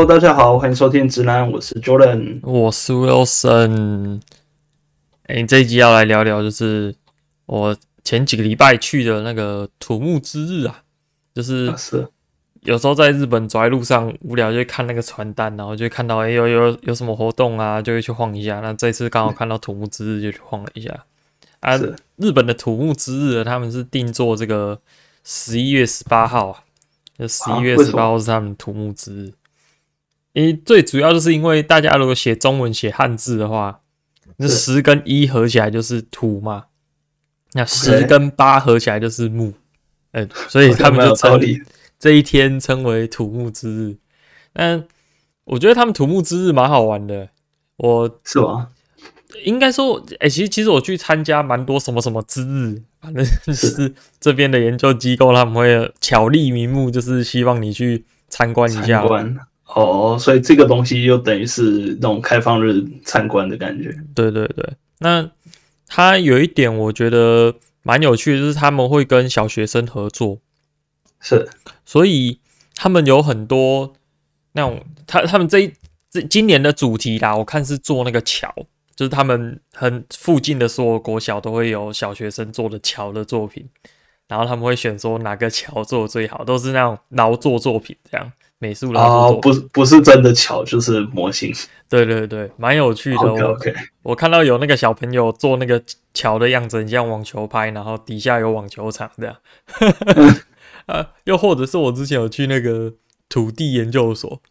Hello，大家好，欢迎收听直男，我是 Jordan，我是 Wilson。哎、欸，这一集要来聊聊，就是我前几个礼拜去的那个土木之日啊，就是有时候在日本走在路上无聊就会看那个传单，然后就会看到哎、欸、有有有什么活动啊，就会去晃一下。那这次刚好看到土木之日，就去晃了一下。啊，日本的土木之日，他们是定做这个十一月十八号啊，就十一月十八号是他们土木之日。因最主要就是因为大家如果写中文写汉字的话，那十跟一合起来就是土嘛，那十跟八合起来就是木，嗯，所以他们就称这一天称为土木之日。但我觉得他们土木之日蛮好玩的，我是吗？应该说，哎，其实其实我去参加蛮多什么什么之日，反正就是这边的研究机构他们会巧立名目，就是希望你去参观一下。哦，所以这个东西就等于是那种开放日参观的感觉。对对对，那他有一点我觉得蛮有趣的，就是他们会跟小学生合作，是，所以他们有很多那种，他他们这一这今年的主题啦，我看是做那个桥，就是他们很附近的所有国小都会有小学生做的桥的作品，然后他们会选说哪个桥做的最好，都是那种劳作作品这样。美术啦，哦，不是不是真的桥，就是模型。对对对，蛮有趣的。OK OK，我看到有那个小朋友做那个桥的样子，很像网球拍，然后底下有网球场这样。啊，又或者是我之前有去那个土地研究所，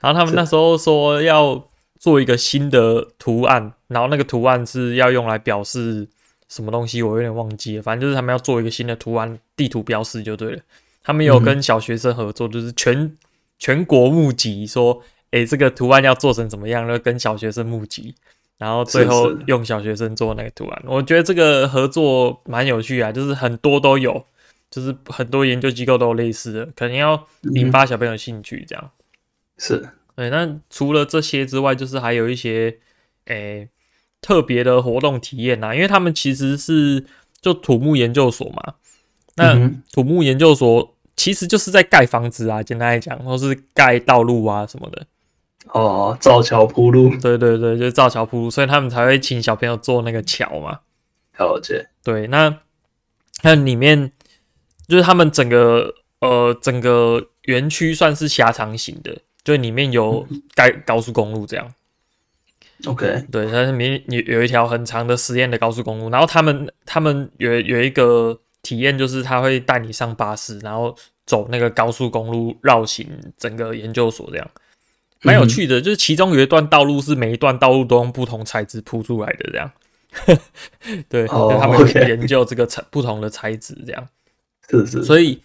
然后他们那时候说要做一个新的图案，然后那个图案是要用来表示什么东西，我有点忘记了。反正就是他们要做一个新的图案，地图标示就对了。他们有跟小学生合作，就是全。全国募集说，哎、欸，这个图案要做成怎么样呢？跟小学生募集，然后最后用小学生做那个图案。是是我觉得这个合作蛮有趣啊，就是很多都有，就是很多研究机构都有类似的，可能要引发小朋友兴趣这样。是，对。那除了这些之外，就是还有一些，诶、欸，特别的活动体验啊，因为他们其实是就土木研究所嘛，那土木研究所。其实就是在盖房子啊，简单来讲，或是盖道路啊什么的。哦，造桥铺路。对对对，就是造桥铺路，所以他们才会请小朋友做那个桥嘛。了解。对，那那里面就是他们整个呃整个园区算是狭长型的，就里面有盖高速公路这样。OK。对，它里面有有一条很长的实验的高速公路，然后他们他们有有一个。体验就是他会带你上巴士，然后走那个高速公路绕行整个研究所，这样蛮有趣的。就是其中有一段道路是每一段道路都用不同材质铺出来的，这样。对，他们研究这个材不同的材质，这样。是是。所以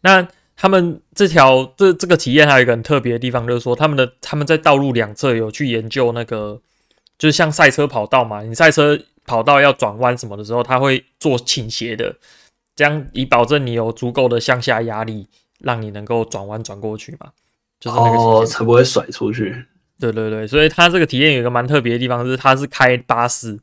那他们这条这这个体验还有一个很特别的地方，就是说他们的他们在道路两侧有去研究那个，就是像赛车跑道嘛，你赛车跑道要转弯什么的时候，他会做倾斜的。这样以保证你有足够的向下压力，让你能够转弯转过去嘛，就是那个哦，才不会甩出去。对对对，所以它这个体验有一个蛮特别的地方，是它是开巴士，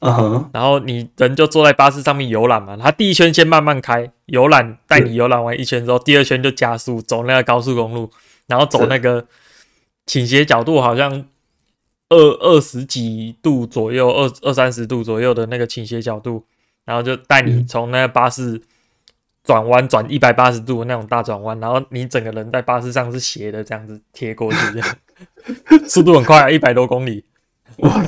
嗯哼，然后你人就坐在巴士上面游览嘛，它第一圈先慢慢开，游览带你游览完一圈之后，第二圈就加速走那个高速公路，然后走那个倾斜角度好像二二十几度左右，二二三十度左右的那个倾斜角度。然后就带你从那个巴士转弯转一百八十度那种大转弯，然后你整个人在巴士上是斜的，这样子贴过去，这样 速度很快啊，一百多公里。哇，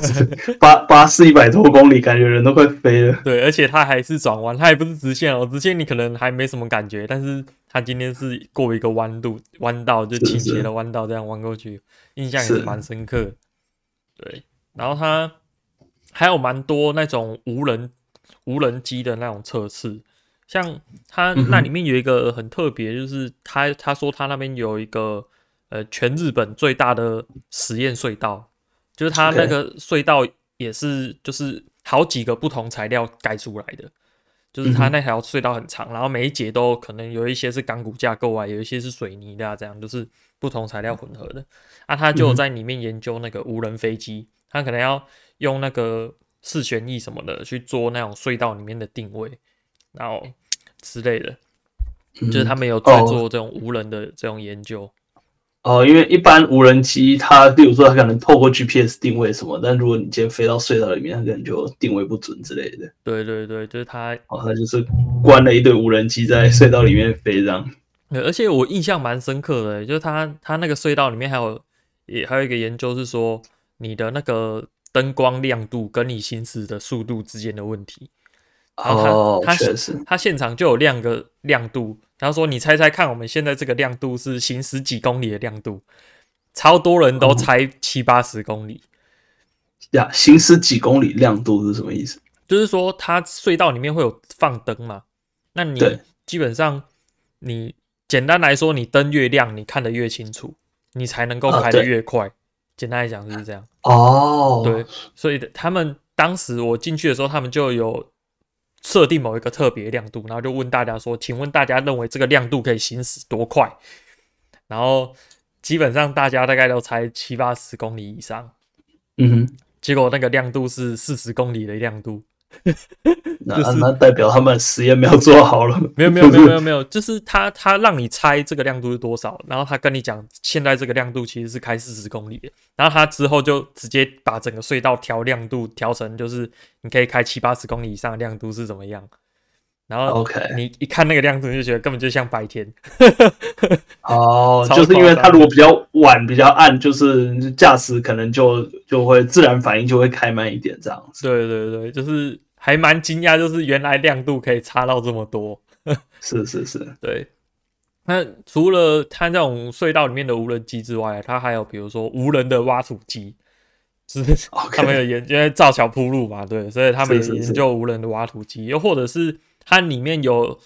巴巴士一百多公里，感觉人都快飞了。对，而且它还是转弯，它也不是直线哦，直线你可能还没什么感觉，但是它今天是过一个弯度弯道，就倾斜的弯道这样弯过去，印象也是蛮深刻。对，然后它还有蛮多那种无人。无人机的那种测试，像他那里面有一个很特别，就是他他说他那边有一个呃全日本最大的实验隧道，就是他那个隧道也是就是好几个不同材料盖出来的，就是他那条隧道很长，然后每一节都可能有一些是钢骨架构啊，有一些是水泥的啊，这样就是不同材料混合的。啊，他就在里面研究那个无人飞机，他可能要用那个。四旋翼什么的去做那种隧道里面的定位，然后之类的，嗯、就是他们有在做这种无人的这种研究。哦，因为一般无人机它，例如说它可能透过 GPS 定位什么，但如果你今天飞到隧道里面，它可能就定位不准之类的。对对对，就是它，哦，它就是关了一堆无人机在隧道里面飞这样。对，而且我印象蛮深刻的，就是它它那个隧道里面还有也还有一个研究是说，你的那个灯光亮度跟你行驶的速度之间的问题。哦，确实，它现场就有亮个亮度。他说：“你猜猜看，我们现在这个亮度是行驶几公里的亮度？超多人都猜七八十公里。呀，行驶几公里亮度是什么意思？就是说，它隧道里面会有放灯嘛？那你基本上，你简单来说，你灯越亮，你看得越清楚，你才能够开得越快。简单来讲就是这样。哦，对，所以他们当时我进去的时候，他们就有。”设定某一个特别亮度，然后就问大家说：“请问大家认为这个亮度可以行驶多快？”然后基本上大家大概都猜七八十公里以上。嗯哼，结果那个亮度是四十公里的亮度。那那代表他们实验没有做好了。没有没有没有没有没有，就是他他让你猜这个亮度是多少，然后他跟你讲现在这个亮度其实是开四十公里的，然后他之后就直接把整个隧道调亮度调成就是你可以开七八十公里以上的亮度是怎么样，然后 OK 你一看那个亮度你就觉得根本就像白天。哦，就是因为它如果比较晚比较暗，就是驾驶可能就就会自然反应就会开慢一点这样子。对对对，就是。还蛮惊讶，就是原来亮度可以差到这么多。是是是，对。那除了它这种隧道里面的无人机之外，它还有比如说无人的挖土机，是他们有研究，因为造桥铺路嘛，对，所以他们研究无人的挖土机，又或者是它里面有，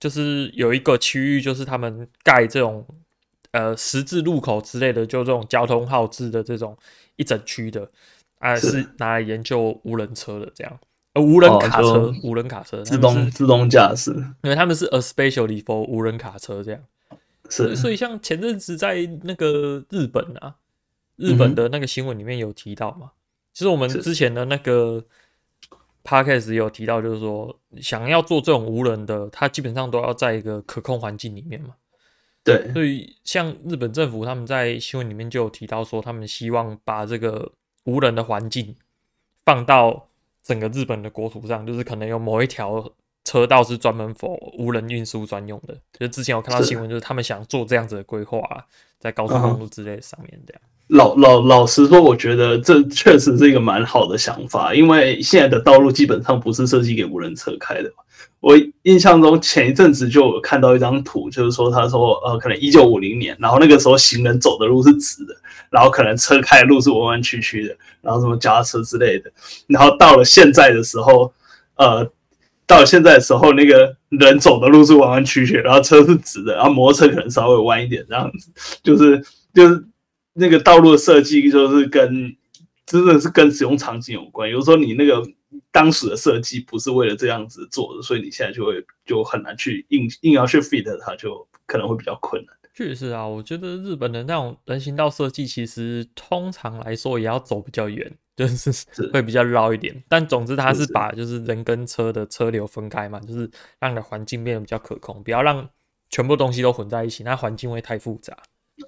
就是有一个区域，就是他们盖这种呃十字路口之类的，就这种交通号志的这种一整区的，啊，是。拿来研究无人车的这样。呃无人卡车，哦、无人卡车，自动自动驾驶，因为他们是 a specially for 无人卡车这样，是，所以像前阵子在那个日本啊，日本的那个新闻里面有提到嘛，嗯、其实我们之前的那个 podcast 有提到，就是说想要做这种无人的，它基本上都要在一个可控环境里面嘛，对，所以像日本政府他们在新闻里面就有提到说，他们希望把这个无人的环境放到。整个日本的国土上，就是可能有某一条车道是专门 for 无人运输专用的。就之前有看到新闻，就是他们想做这样子的规划啊，在高速公路之类的上面这样。老老老实说，我觉得这确实是一个蛮好的想法，因为现在的道路基本上不是设计给无人车开的。我印象中前一阵子就有看到一张图，就是说他说呃，可能一九五零年，然后那个时候行人走的路是直的，然后可能车开的路是弯弯曲曲的，然后什么脚踏车之类的，然后到了现在的时候，呃，到了现在的时候，那个人走的路是弯弯曲曲，然后车是直的，然后摩托车可能稍微弯一点，这样子，就是就是那个道路的设计就是跟真的是跟使用场景有关，有时候你那个。当时的设计不是为了这样子做的，所以你现在就会就很难去硬硬要去 fit 它，就可能会比较困难。确实啊，我觉得日本的那种人行道设计，其实通常来说也要走比较远，就是会比较绕一点。但总之，它是把就是人跟车的车流分开嘛，就是让你的环境变得比较可控，不要让全部东西都混在一起，那环境会太复杂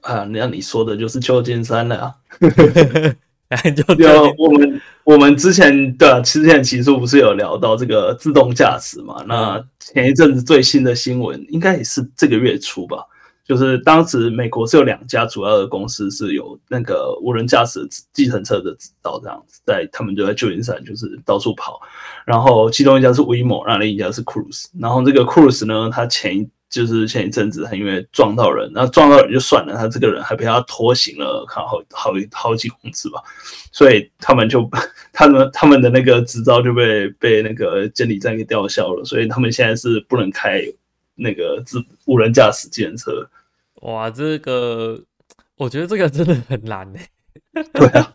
啊。那你说的就是旧金山了啊。就就我们我们之前的之前其实不是有聊到这个自动驾驶嘛？那前一阵子最新的新闻应该也是这个月初吧，就是当时美国是有两家主要的公司是有那个无人驾驶计程车的执照，这样子在他们就在旧金山就是到处跑，然后其中一家是 Waymo，然后另一家是 Cruise，然后这个 Cruise 呢，它前一就是前一阵子，他因为撞到人，然后撞到人就算了，他这个人还被他拖行了，看好好好几公尺吧，所以他们就 他们他们的那个执照就被被那个监理站给吊销了，所以他们现在是不能开那个自无人驾驶计程车。哇，这个我觉得这个真的很难呢。对啊，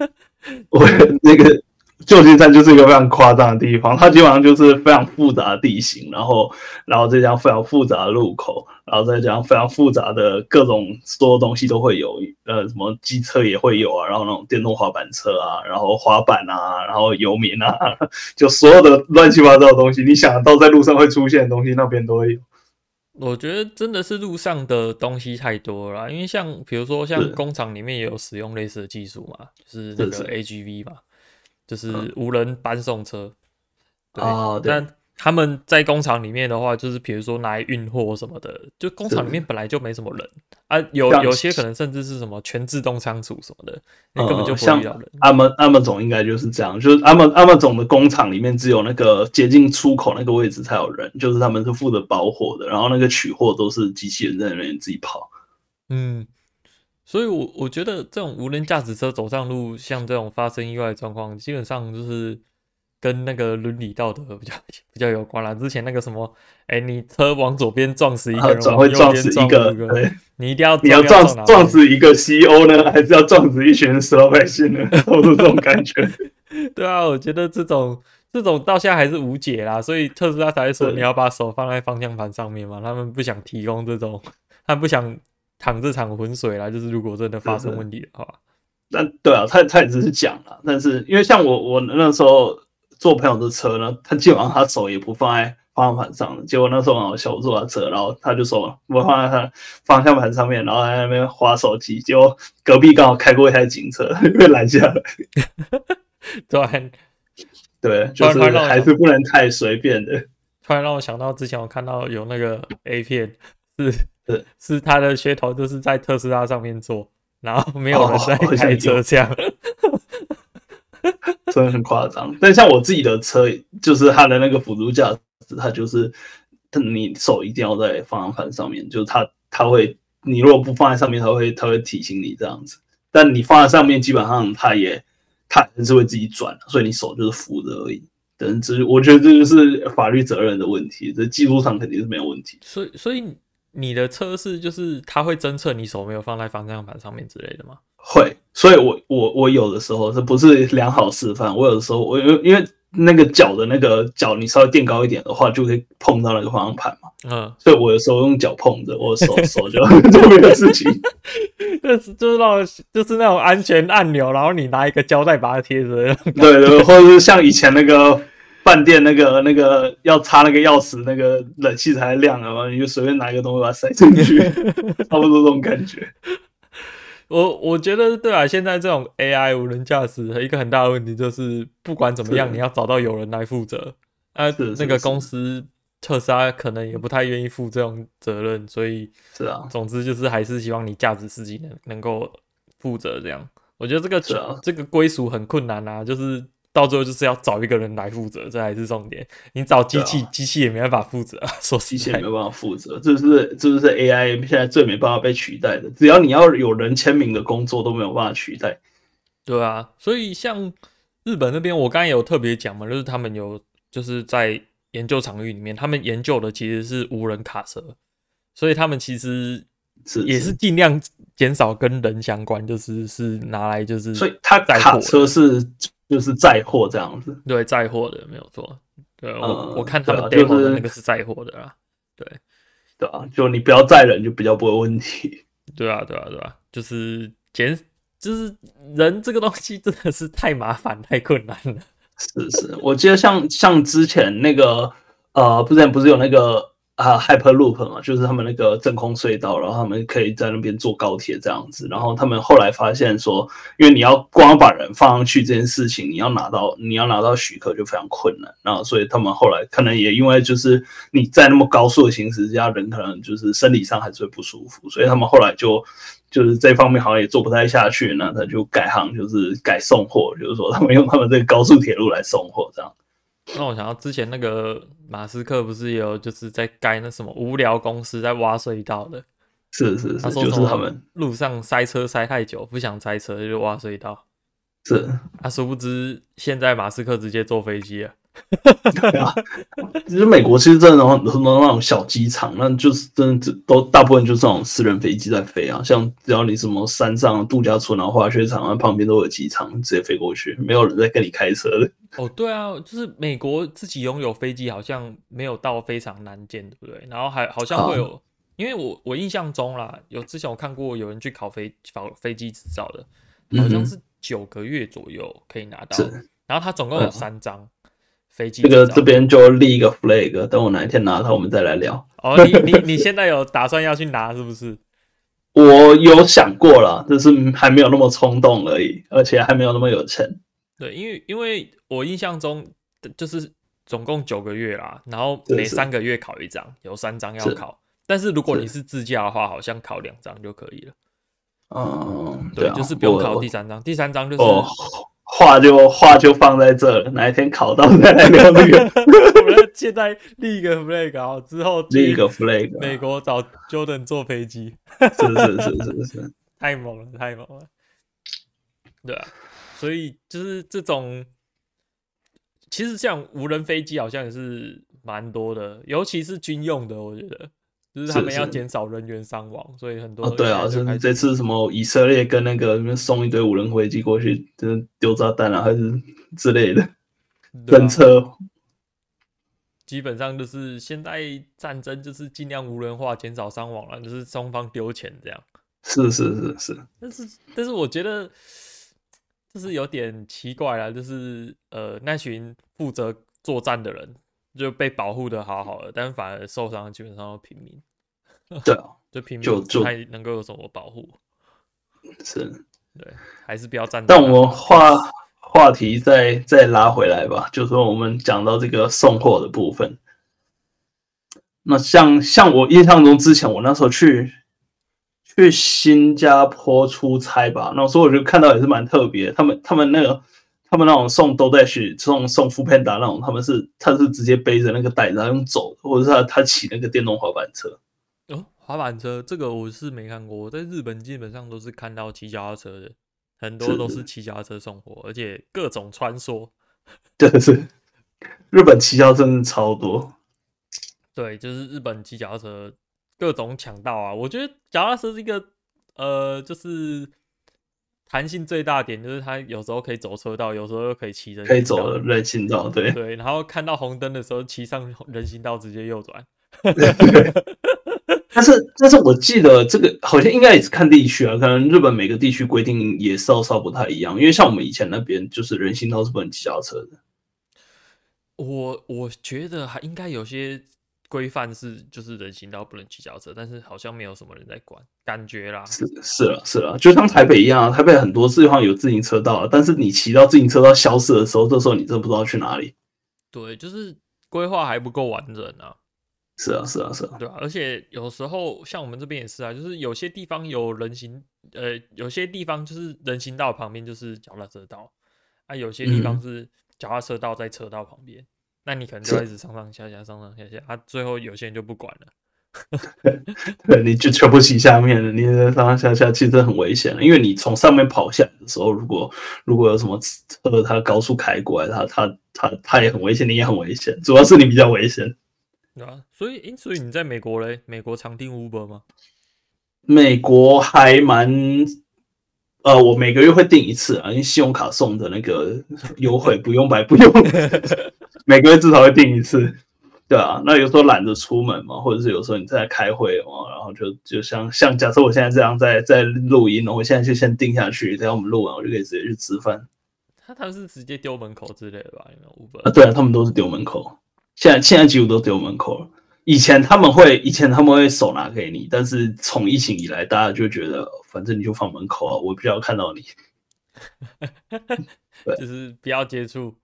我那个。旧金山就是一个非常夸张的地方，它基本上就是非常复杂的地形，然后，然后再加上非常复杂的路口，然后再加上非常复杂的各种所有东西都会有，呃，什么机车也会有啊，然后那种电动滑板车啊，然后滑板啊，然后游民啊，就所有的乱七八糟的东西，你想到在路上会出现的东西，那边都会有。我觉得真的是路上的东西太多了，因为像比如说像工厂里面也有使用类似的技术嘛，是就是那个 AGV 嘛，就是无人搬送车。啊，对。但他们在工厂里面的话，就是比如说拿来运货什么的，就工厂里面本来就没什么人啊，有有些可能甚至是什么全自动仓储什么的，你根本就不会遇到人。阿门阿门总应该就是这样，就是阿门阿门总的工厂里面只有那个接近出口那个位置才有人，就是他们是负责包货的，然后那个取货都是机器人在那边自己跑。嗯，所以我我觉得这种无人驾驶车走上路，像这种发生意外的状况，基本上就是。跟那个伦理道德比较 比较有关啦。之前那个什么，哎、欸，你车往左边撞死一个人，总会撞死一个，你一定要 你要撞要撞死一个 CEO 呢，还是要撞死一群死老百姓呢？都是这种感觉。对啊，我觉得这种这种到现在还是无解啦，所以特斯拉才会说你要把手放在方向盘上面嘛。他们不想提供这种，他们不想淌这场浑水啦。就是如果真的发生问题的话，那对啊，他他也只是讲了，但是因为像我我那时候。坐朋友的车呢，他基本上他手也不放在方向盘上。结果那时候很好笑，我坐他车，然后他就说我放在他方向盘上面，然后在那边划手机。结果隔壁刚好开过一台警车，被拦下来。对，对，就是还是不能太随便的。突然让我想到之前我看到有那个 A 片，是是 是他的噱头，就是在特斯拉上面做，然后没有人在开车这样。哦 真的很夸张，但像我自己的车，就是它的那个辅助驾驶，它就是，你手一定要在方向盘上面，就是它它会，你如果不放在上面，它会它会提醒你这样子。但你放在上面，基本上它也它还是会自己转，所以你手就是扶着而已。等这，我觉得这就是法律责任的问题，这技术上肯定是没有问题。所以，所以你的车是就是它会侦测你手没有放在方向盘上面之类的吗？会，所以我我我有的时候这不是良好示范。我有的时候我因为因为那个脚的那个脚，你稍微垫高一点的话，就可以碰到那个方向盘嘛。嗯，所以我有时候用脚碰着，我手手就做这个事情。就是就是那种就是那种安全按钮，然后你拿一个胶带把它贴着。对对，或者是像以前那个饭店那个那个要插那个钥匙，那个冷气才亮了嘛，你就随便拿一个东西把它塞进去，差不多这种感觉。我我觉得对啊，现在这种 AI 无人驾驶一个很大的问题就是，不管怎么样，你要找到有人来负责。啊，那个公司特斯拉可能也不太愿意负这种责任，所以是啊，总之就是还是希望你驾驶司机能能够负责这样。我觉得这个这个归属很困难啊，就是。到最后就是要找一个人来负责，这还是重点。你找机器，机、啊、器也没办法负责啊。说机器也没办法负责，这是这是 AI 现在最没办法被取代的。只要你要有人签名的工作都没有办法取代。对啊，所以像日本那边，我刚才有特别讲嘛，就是他们有就是在研究场域里面，他们研究的其实是无人卡车，所以他们其实是也是尽量减少跟人相关，就是是拿来就是，所以他卡车是。就是载货这样子，对，载货的没有错。对，我、嗯、我看他们 demo 的那个是载货的啦。对，对啊，就你不要载人，就比较不会问题。对啊，对啊，对啊，就是减，就是人这个东西真的是太麻烦、太困难了。是是，我记得像像之前那个呃，之前不是有那个。啊，Hyperloop 嘛，就是他们那个真空隧道，然后他们可以在那边坐高铁这样子。然后他们后来发现说，因为你要光把人放上去这件事情，你要拿到你要拿到许可就非常困难。然后所以他们后来可能也因为就是你在那么高速的行驶之下，人可能就是生理上还是会不舒服，所以他们后来就就是这方面好像也做不太下去，那他就改行，就是改送货，就是说他们用他们这个高速铁路来送货这样。那我想到之前那个马斯克不是有就是在盖那什么无聊公司在挖隧道的，是是是，他说就是他们路上塞车塞太久，不想塞车就挖隧道，是，他、啊、殊不知现在马斯克直接坐飞机了。对啊，其实美国其实真的很多那种小机场，那就是真的都大部分就是这种私人飞机在飞啊。像只要你什么山上度假村啊、滑雪场啊旁边都有机场，直接飞过去，没有人在跟你开车的。哦，对啊，就是美国自己拥有飞机好像没有到非常难见，对不对？然后还好像会有，因为我我印象中啦，有之前我看过有人去考飞考飞机执照的，好像是九个月左右可以拿到，然后他总共有三张。飞机。这个这边就立一个 flag，等我哪一天拿到，我们再来聊。哦，你你你现在有打算要去拿是不是？我有想过了，就是还没有那么冲动而已，而且还没有那么有钱。对，因为因为我印象中就是总共九个月啦，然后每三个月考一张，有三张要考。但是如果你是自驾的话，好像考两张就可以了。嗯，对，就是不用考第三张，第三张就是哦，话就话就放在这了，哪一天考到再来聊这个。我们现在立一个 flag 啊，之后立一个 flag，美国找 Jordan 坐飞机，是是是是是，太猛了，太猛了。对啊，所以就是这种，其实像无人飞机好像也是蛮多的，尤其是军用的，我觉得。就是他们要减少人员伤亡，所以很多、啊、对啊，是这次什么以色列跟那个那边送一堆无人飞机过去，就是丢炸弹啊，还是之类的政策、啊。基本上就是现在战争就是尽量无人化，减少伤亡了，就是双方丢钱这样。是是是是，但是但是我觉得就是有点奇怪了，就是呃那群负责作战的人。就被保护的好好的，但反而受伤基本上都平民。对啊，就平民不太能够有什么保护。是，对，还是不要站。但我们话话题再再拉回来吧，就是说我们讲到这个送货的部分。那像像我印象中，之前我那时候去去新加坡出差吧，那时候我就看到也是蛮特别，他们他们那个。他们那种送 DoorDash 送送 Foodpanda 那种，他们是他是直接背着那个袋子然后用走，或者是他他骑那个电动滑板车。哦，滑板车这个我是没看过。我在日本基本上都是看到骑脚踏车的，很多都是骑脚踏车送货，而且各种穿梭。真的是日本骑脚真的超多。对，就是日本骑脚踏车各种抢道啊！我觉得脚踏车是一个呃，就是。弹性最大点就是它有时候可以走车道，有时候又可以骑人，可以走人行道，对对。然后看到红灯的时候，骑上人行道直接右转。但是但是我记得这个好像应该也是看地区啊，可能日本每个地区规定也稍稍不太一样。因为像我们以前那边就是人行道是不能骑脚车的。我我觉得还应该有些。规范是就是人行道不能骑脚车，但是好像没有什么人在管，感觉啦。是是了是了，就像台北一样，啊台北很多地方有自行车道，但是你骑到自行车道消失的时候，这时候你真的不知道去哪里。对，就是规划还不够完整啊。是啊是啊是啊，对啊，而且有时候像我们这边也是啊，就是有些地方有人行，呃，有些地方就是人行道旁边就是脚踏车道，啊，有些地方是脚踏车道在车道旁边。嗯那你可能就一直上上下下，上上下下，他、啊、最后有些人就不管了 对，你就全部骑下面了，你上上下下其实很危险，因为你从上面跑下来的时候，如果如果有什么车他高速开过来，他他他他也很危险，你也很危险，主要是你比较危险，对啊，所以，因所以你在美国嘞，美国常订 Uber 吗？美国还蛮。呃，我每个月会订一次啊，因为信用卡送的那个优惠不用白不用，每个月至少会订一次，对啊。那有时候懒得出门嘛，或者是有时候你在开会嘛，然后就就像像假设我现在这样在在录音，我现在就先定下去，等下我们录完我就可以直接去吃饭。他他们是直接丢门口之类的吧？有没有？啊，对啊，他们都是丢门口，现在现在几乎都丢门口了。以前他们会，以前他们会手拿给你，但是从疫情以来，大家就觉得反正你就放门口啊，我不要看到你，对，就是不要接触。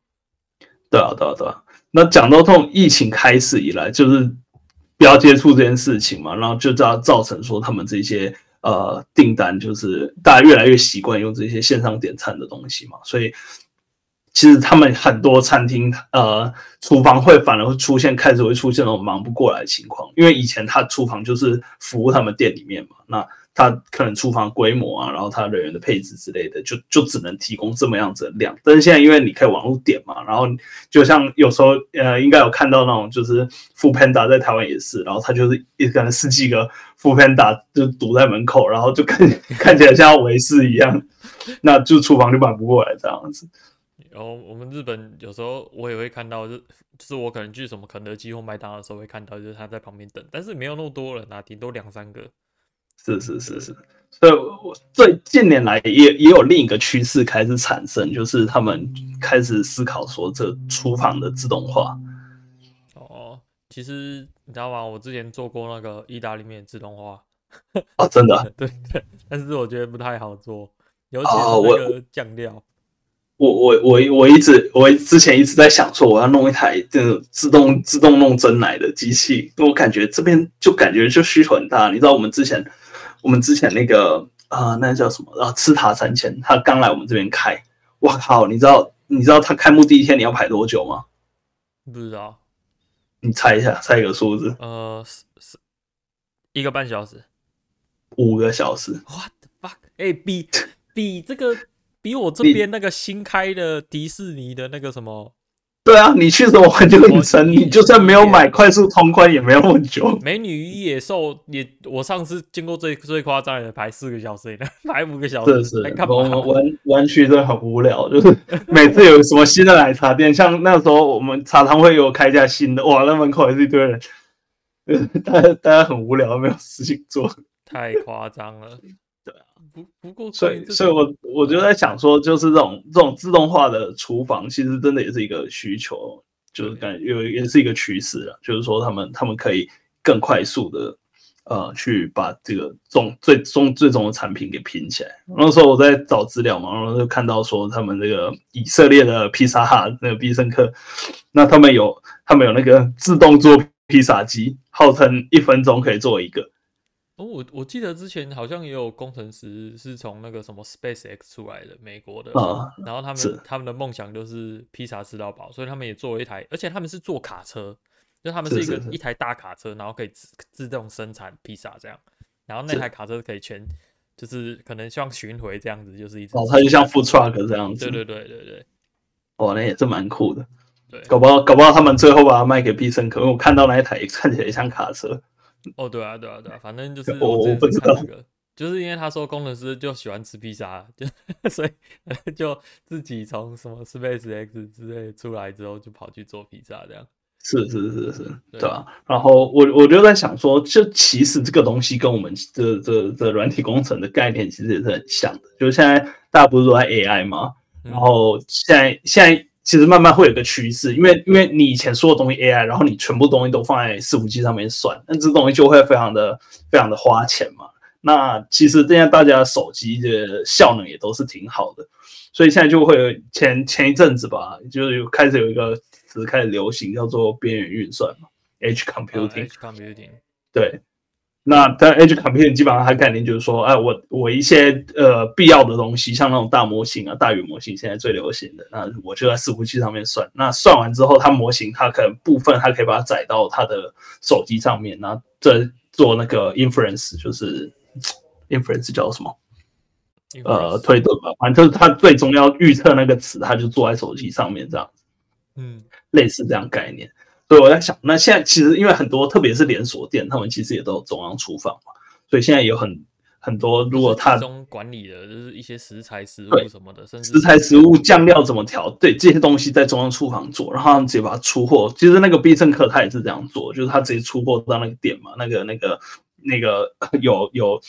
对啊，对啊，对啊。那讲到这种疫情开始以来，就是不要接触这件事情嘛，然后就造造成说他们这些呃订单，就是大家越来越习惯用这些线上点餐的东西嘛，所以。其实他们很多餐厅，呃，厨房会反而会出现，开始会出现那种忙不过来的情况，因为以前他厨房就是服务他们店里面嘛，那他可能厨房规模啊，然后他人员的配置之类的，就就只能提供这么样子的量。但是现在因为你可以网络点嘛，然后就像有时候呃，应该有看到那种就是 Foodpanda 在台湾也是，然后他就是一可能十几个 Foodpanda 就堵在门口，然后就看 看起来像要围事一样，那就厨房就忙不过来这样子。然后我们日本有时候我也会看到，就就是我可能去什么肯德基或麦当劳的时候会看到，就是他在旁边等，但是没有那么多人啊，顶多两三个。是是是是，所以我最近年来也也有另一个趋势开始产生，就是他们开始思考说这厨房的自动化。哦，其实你知道吗？我之前做过那个意大利面自动化。啊，真的？对对，但是我觉得不太好做，尤其是那个酱料。哦我我我我一直我之前一直在想说我要弄一台这种自动自动弄蒸奶的机器，我感觉这边就感觉就需求很大。你知道我们之前我们之前那个啊、呃，那叫什么然啊？赤塔三千，他刚来我们这边开，哇靠！你知道你知道他开幕第一天你要排多久吗？不知道，你猜一下，猜一个数字。呃，是是一个半小时，五个小时。What the fuck？哎、欸，比 比这个。比我这边那个新开的迪士尼的那个什么？对啊，你去的时候我就很沉，你就算没有买快速通关也没有那么久。美女与野兽也，我上次见过最最夸张的排四个小时，排五个小时，是是。我们湾湾区真的很无聊，就是每次有什么新的奶茶店，像那时候我们茶汤会有开一家新的，哇，那门口也是一堆人，大家大家很无聊，没有事情做，太夸张了。不不够，所以所以我我就在想说，就是这种这种自动化的厨房，其实真的也是一个需求，就是感觉有也是一个趋势了。就是说，他们他们可以更快速的呃去把这个终最终最终的产品给拼起来。那时候我在找资料嘛，然后就看到说他们这个以色列的披萨哈那个必胜客，那他们有他们有那个自动做披萨机，号称一分钟可以做一个。哦，我我记得之前好像也有工程师是从那个什么 SpaceX 出来的，美国的，啊、然后他们他们的梦想就是披萨吃到饱，所以他们也做了一台，而且他们是坐卡车，就他们是一个一台大卡车，然后可以自自动生产披萨这样，然后那台卡车可以全就是可能像巡回这样子，就是一直哦，它就像 Food Truck 这样子，对对对对。对，哦，那也是蛮酷的，对，搞不好搞不好他们最后把它卖给必胜客，因为我看到那一台也看起来像卡车。哦，对啊，对啊，对啊，反正就是我我不知道，就是因为他说工程师就喜欢吃披萨，就 所以就自己从什么 SpaceX 之类出来之后，就跑去做披萨这样。是是是是，对啊。然后我我就在想说，就其实这个东西跟我们这这这软体工程的概念其实也是很像的。就现在大家不是说在 AI 吗？然后现在现在。其实慢慢会有个趋势，因为因为你以前所有东西 AI，然后你全部东西都放在伺服器上面算，那这东西就会非常的非常的花钱嘛。那其实现在大家手机的效能也都是挺好的，所以现在就会有前前一阵子吧，就是有开始有一个词开始流行，叫做边缘运算嘛，Edge Computing，uh, Edge Computing，对。那但 Edge Computing 基本上它概念就是说，哎，我我一些呃必要的东西，像那种大模型啊、大语模型，现在最流行的，那我就在伺服器上面算。那算完之后，它模型它可能部分它可以把它载到它的手机上面，然后再做那个 inference，就是 inference 叫什么呃，推断吧，反正就是它最终要预测那个词，它就做在手机上面这样。嗯，类似这样概念。所以我在想，那现在其实因为很多，特别是连锁店，他们其实也都有中央厨房嘛，所以现在有很很多，如果他中管理的就是一些食材、食物什么的，甚至食材、食物、酱料怎么调，对这些东西在中央厨房做，然后他们直接把它出货。其实那个必胜客他也是这样做，就是他直接出货到那个店嘛，那个那个那个有 有。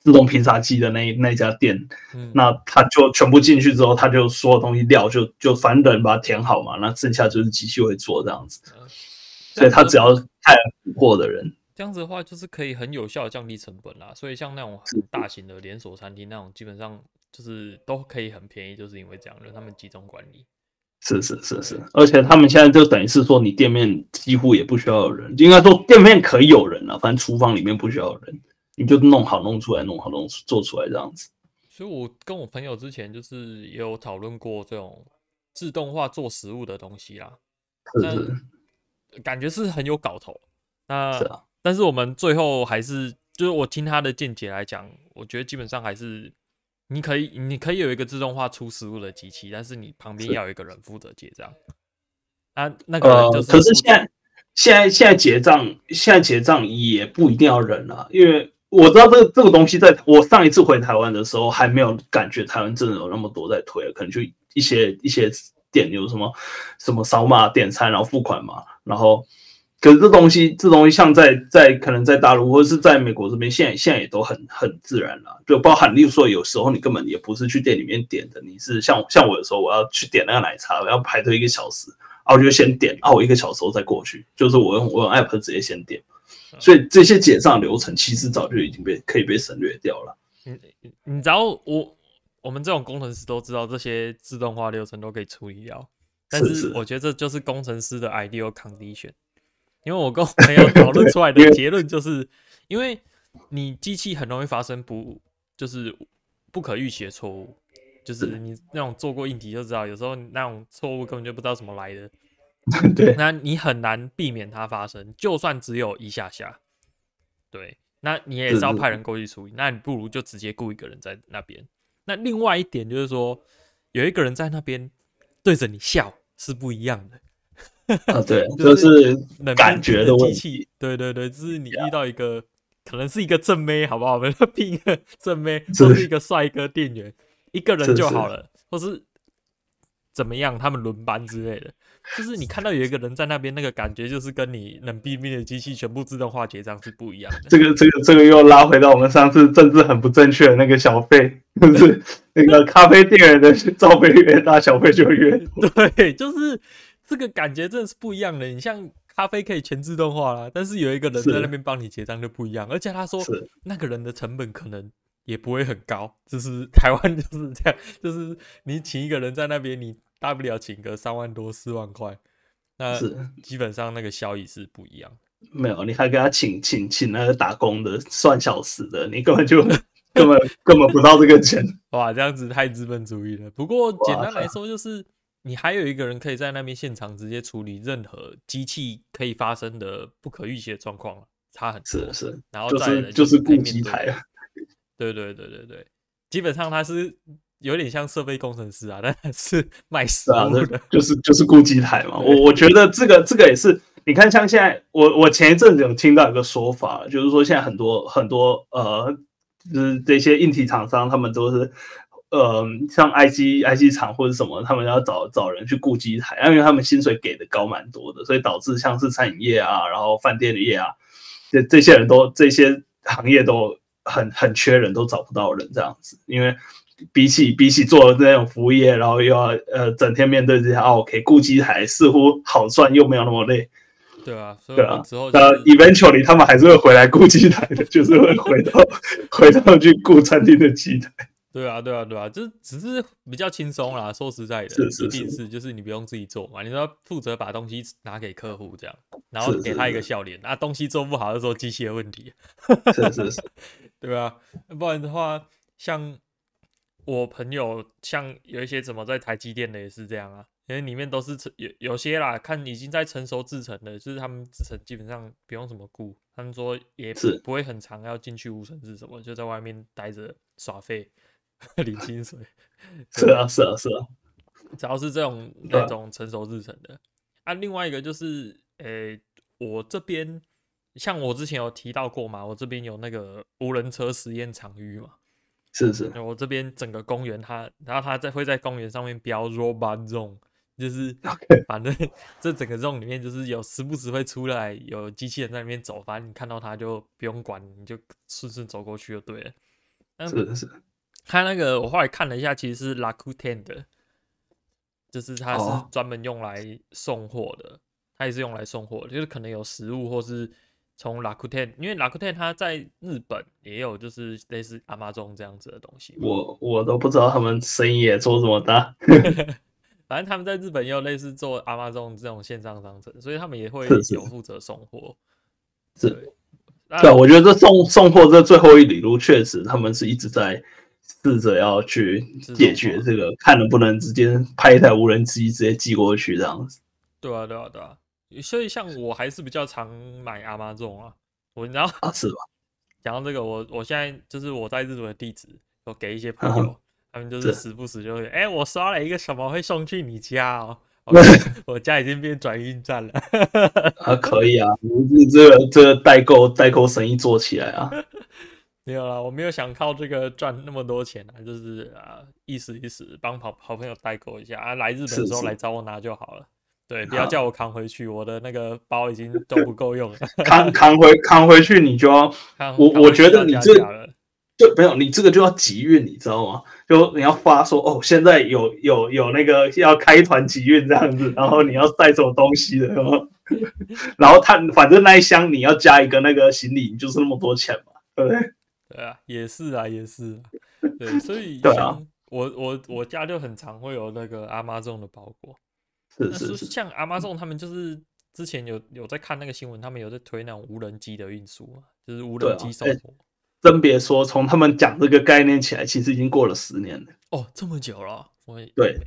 自动披萨机的那那家店，嗯、那他就全部进去之后，他就所有东西料就就反正人把它填好嘛，那剩下就是机器会做这样子，嗯、所以他只要派补货的人，这样子的话就是可以很有效的降低成本啦。所以像那种很大型的连锁餐厅那种，基本上就是都可以很便宜，就是因为这样，让他们集中管理。是是是是，而且他们现在就等于是说，你店面几乎也不需要有人，应该说店面可以有人了，反正厨房里面不需要有人。你就弄好弄出来，弄好弄做出来这样子。所以，我跟我朋友之前就是也有讨论过这种自动化做食物的东西啦。是是，感觉是很有搞头。那但是我们最后还是，就是我听他的见解来讲，我觉得基本上还是你可以，你可以有一个自动化出食物的机器，但是你旁边要有一个人负责结账。啊，那个人就是、呃，可是现在现在现在结账，现在结账也不一定要人啊，因为。我知道这个这个东西，在我上一次回台湾的时候，还没有感觉台湾真的有那么多在推，可能就一些一些店有什么什么扫码点餐然后付款嘛，然后可是这东西，这东西像在在可能在大陆或者是在美国这边，现在现在也都很很自然了。就包含，例如说，有时候你根本也不是去店里面点的，你是像像我有时候我要去点那个奶茶，我要排队一个小时，啊，我就先点，啊，我一个小时后再过去，就是我用我用 app 直接先点，所以这些结账流程其实早就已经被可以被省略掉了。你你知道我我们这种工程师都知道这些自动化流程都可以处理掉，但是我觉得这就是工程师的 ideal condition。因为我跟我朋友讨论出来的结论就是，因为你机器很容易发生不就是不可预期的错误，就是你那种做过硬题就知道，有时候那种错误根本就不知道怎么来的，对，那你很难避免它发生，就算只有一下下，对，那你也是要派人过去处理，那你不如就直接雇一个人在那边。那另外一点就是说，有一个人在那边对着你笑是不一样的。啊，对，就是感觉的机器，对对对，就是你遇到一个可能是一个正妹，好不好？我们聘 一个正妹，或是一个帅哥店员，一个人就好了，或是怎么样，他们轮班之类的。就是你看到有一个人在那边，那个感觉就是跟你冷冰冰的机器全部自动化结账是不一样的。这个、这个、这个又拉回到我们上次政治很不正确的那个小费，就是 那个咖啡店员的罩杯越大，小费就越多。对，就是。这个感觉真的是不一样的。你像咖啡可以全自动化啦，但是有一个人在那边帮你结账就不一样。而且他说，那个人的成本可能也不会很高，就是 台湾就是这样，就是你请一个人在那边，你大不了请个三万多四万块，那基本上那个效益是不一样。没有，你还给他请请请那个打工的算小时的，你根本就 根本根本不到这个钱。哇，这样子太资本主义了。不过简单来说就是。你还有一个人可以在那边现场直接处理任何机器可以发生的不可预期的状况，差很多。是是，然后再就是顾机台啊。对对对对对，基本上他是有点像设备工程师啊，但是卖死啊，就是就是顾机台嘛。我我觉得这个这个也是，你看像现在我我前一阵子有听到一个说法，就是说现在很多很多呃，就是这些硬体厂商他们都是。呃，像 I G I G 厂或者什么，他们要找找人去顾机台，因为他们薪水给的高蛮多的，所以导致像是餐饮业啊，然后饭店的业啊，这这些人都这些行业都很很缺人，都找不到人这样子。因为比起比起做那种服务业，然后又要呃整天面对这些 OK 顾机台，似乎好赚又没有那么累。对啊，对啊，之后呃，eventually 他们还是会回来顾机台的，就是会回到回到去顾餐厅的机台。对啊，对啊，对啊，就只是比较轻松啦。说实在的，是是是，一定是就是你不用自己做嘛，你要负责把东西拿给客户这样，然后给他一个笑脸。那、啊、东西做不好的时候，机器的问题。是是是，对啊，不然的话，像我朋友，像有一些怎么在台积电的也是这样啊，因为里面都是成有有些啦，看已经在成熟制成的，就是他们制成基本上不用什么顾，他们说也不，不会很长，要进去无尘室什么，就在外面待着耍废。领薪水，是啊是啊是啊，只要是这种那种成熟制成的啊。另外一个就是，诶、欸，我这边像我之前有提到过嘛，我这边有那个无人车实验场域嘛，是是。我这边整个公园，它然后它在会在公园上面标 robot zone，就是反正这整个 zone 里面就是有时不时会出来有机器人在里面走，反正你看到它就不用管，你就顺顺走过去就对了。是是。他那个，我后来看了一下，其实是 Lakuten 的，就是它是专门用来送货的，它也是用来送货的，就是可能有食物或是从 Rakuten，因为 Rakuten 它在日本也有，就是类似 Amazon 这样子的东西。我我都不知道他们生意也做这么大，反正他们在日本也有类似做 Amazon 这种线上商城，所以他们也会有负责送货。是，对，我觉得这送送货这最后一里路，确实他们是一直在。试着要去解决这个，看能不能直接派一台无人机直接寄过去这样子。对啊，对啊，对啊。所以像我还是比较常买 Amazon 啊。我然后啊，是吧？讲到这个，我我现在就是我在日本的地址，我给一些朋友，他们就是时不时就会，哎，我刷了一个什么会送去你家哦。我家已经变转运站了。啊，可以啊，你这个这个代购代购生意做起来啊。没有啦，我没有想靠这个赚那么多钱啊，就是啊，意思意思帮好好朋友代购一下啊，来日本的时候来找我拿就好了。对，不要叫我扛回去，我的那个包已经都不够用了。扛扛回扛回去，你就要 我我觉得你这就没有你这个就要集运，你知道吗？就你要发说哦，现在有有有那个要开团集运这样子，然后你要带什么东西的，然后 然后他反正那一箱你要加一个那个行李，就是那么多钱嘛，对不对？对啊，也是啊，也是啊，对，所以对啊。我我我家就很常会有那个 Amazon 的包裹，是是是，像 Amazon 他们就是之前有有在看那个新闻，他们有在推那种无人机的运输嘛，就是无人机送货。真别说，从他们讲这个概念起来，其实已经过了十年了。哦，这么久了，我对。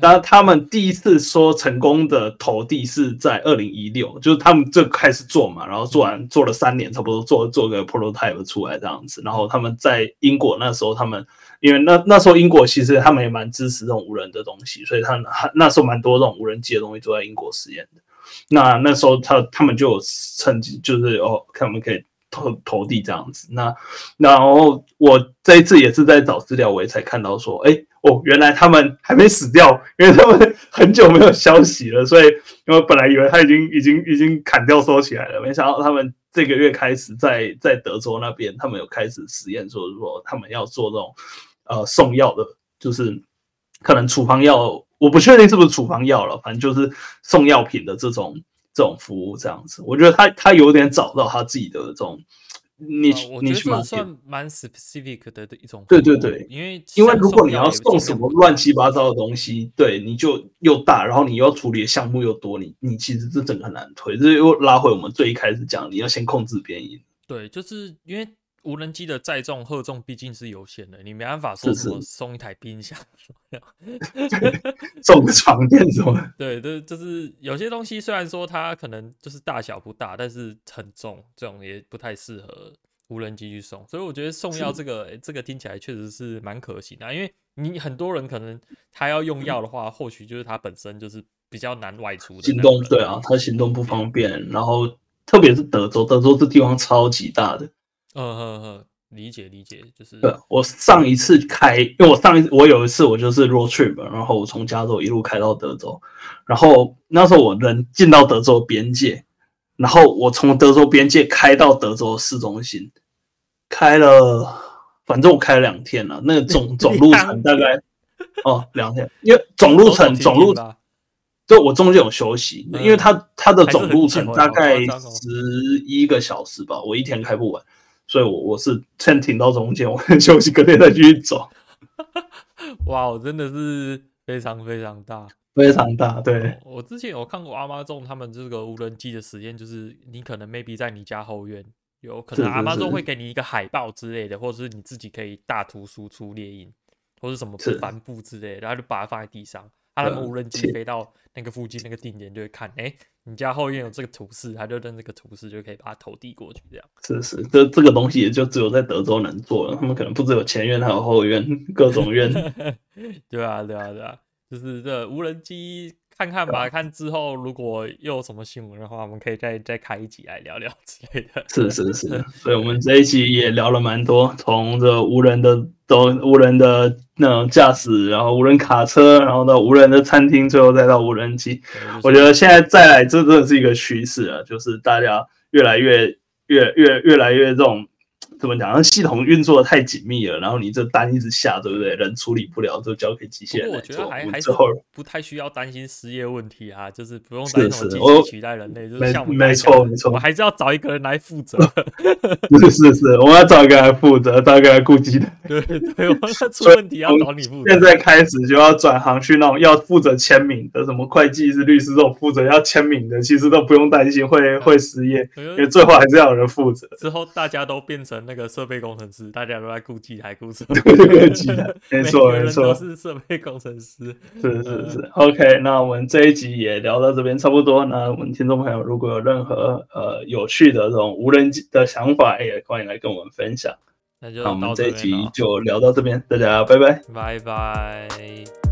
那他们第一次说成功的投递是在二零一六，就是他们最开始做嘛，然后做完做了三年，差不多做做个 prototype 出来这样子。然后他们在英国那时候，他们因为那那时候英国其实他们也蛮支持这种无人的东西，所以他那时候蛮多这种无人机的东西都在英国实验的。那那时候他他们就有趁机就是哦，看我们可以。投投递这样子，那然后我这一次也是在找资料，我也才看到说，哎，哦，原来他们还没死掉，因为他们很久没有消息了，所以因为本来以为他已经已经已经砍掉收起来了，没想到他们这个月开始在在德州那边，他们有开始实验，说说他们要做这种呃送药的，就是可能处方药，我不确定是不是处方药了，反正就是送药品的这种。这种服务这样子，我觉得他他有点找到他自己的这种，你、呃、我觉得算蛮 specific 的一种。对对对，因为因为如果你要送什么乱七八糟的东西，对，你就又大，然后你要处理的项目又多，你你其实这整个很难推。这又拉回我们最一开始讲，你要先控制变异。对，就是因为。无人机的载重、荷重毕竟是有限的，你没办法说什么送一台冰箱，送个床垫什么。对，对，就是有些东西虽然说它可能就是大小不大，但是很重，这种也不太适合无人机去送。所以我觉得送药这个，欸、这个听起来确实是蛮可行的，因为你很多人可能他要用药的话，或许就是他本身就是比较难外出的行动，对啊，他行动不方便，然后特别是德州，德州这地方超级大的。嗯嗯嗯，理解理解，就是对。我上一次开，因为我上一次我有一次我就是 road trip，然后我从加州一路开到德州，然后那时候我人进到德州边界，然后我从德州边界开到德州市中心，开了，反正我开了两天了，那个总 总路程大概 哦两天，因为总路程总路，就我中间有休息，因为它它的总路程大概十一个小时吧，我一天开不完。所以我，我我是 先停到中间，我休息，隔天再继续走。哇，我真的是非常非常大，非常大。对，我之前有看过 Amazon 他们这个无人机的实验，就是你可能 maybe 在你家后院，有可能 Amazon 会给你一个海报之类的，或者是你自己可以大图输出猎鹰，或者什么帆布之类的，然后就把它放在地上。他们无人机飞到那个附近那个定点，就会看，哎、欸，你家后院有这个图示，他就扔这个图示，就可以把它投递过去，这样。是是，这这个东西也就只有在德州能做了，他们可能不只有前院，还有后院，各种院。对啊，对啊，对啊，就是这无人机。看看吧，看之后如果又有什么新闻的话，我们可以再再开一集来聊聊 之类的。是是是，所以我们这一期也聊了蛮多，从这无人的都无人的那种驾驶，然后无人卡车，然后到无人的餐厅，最后再到无人机。我觉得现在再来，这真的是一个趋势啊，就是大家越来越越越越来越这种。怎么讲？那系统运作的太紧密了，然后你这单一直下，对不对？人处理不了，就交给机器人来做。我觉得还还是不太需要担心失业问题啊，就是不用担心机器取代人类，就是像我们没错没错，我们还是要找一个人来负责。是是是，我们要找一个人来负责，找一个人来顾及的。对 对，我们出问题要找你负责。现在开始就要转行去那种要负责签名的，什么会计师、律师这种负责要签名的，其实都不用担心会会失业，因为最后还是要有人负责。之后大家都变成。那个设备工程师，大家都在顾机台顾什么？机台，没错没错，都是设备工程师。是是是，OK，那我们这一集也聊到这边差不多。那我们听众朋友如果有任何呃有趣的这种无人机的想法，也欢迎来跟我们分享。那就那我们这一集就聊到这边，大家拜拜，拜拜。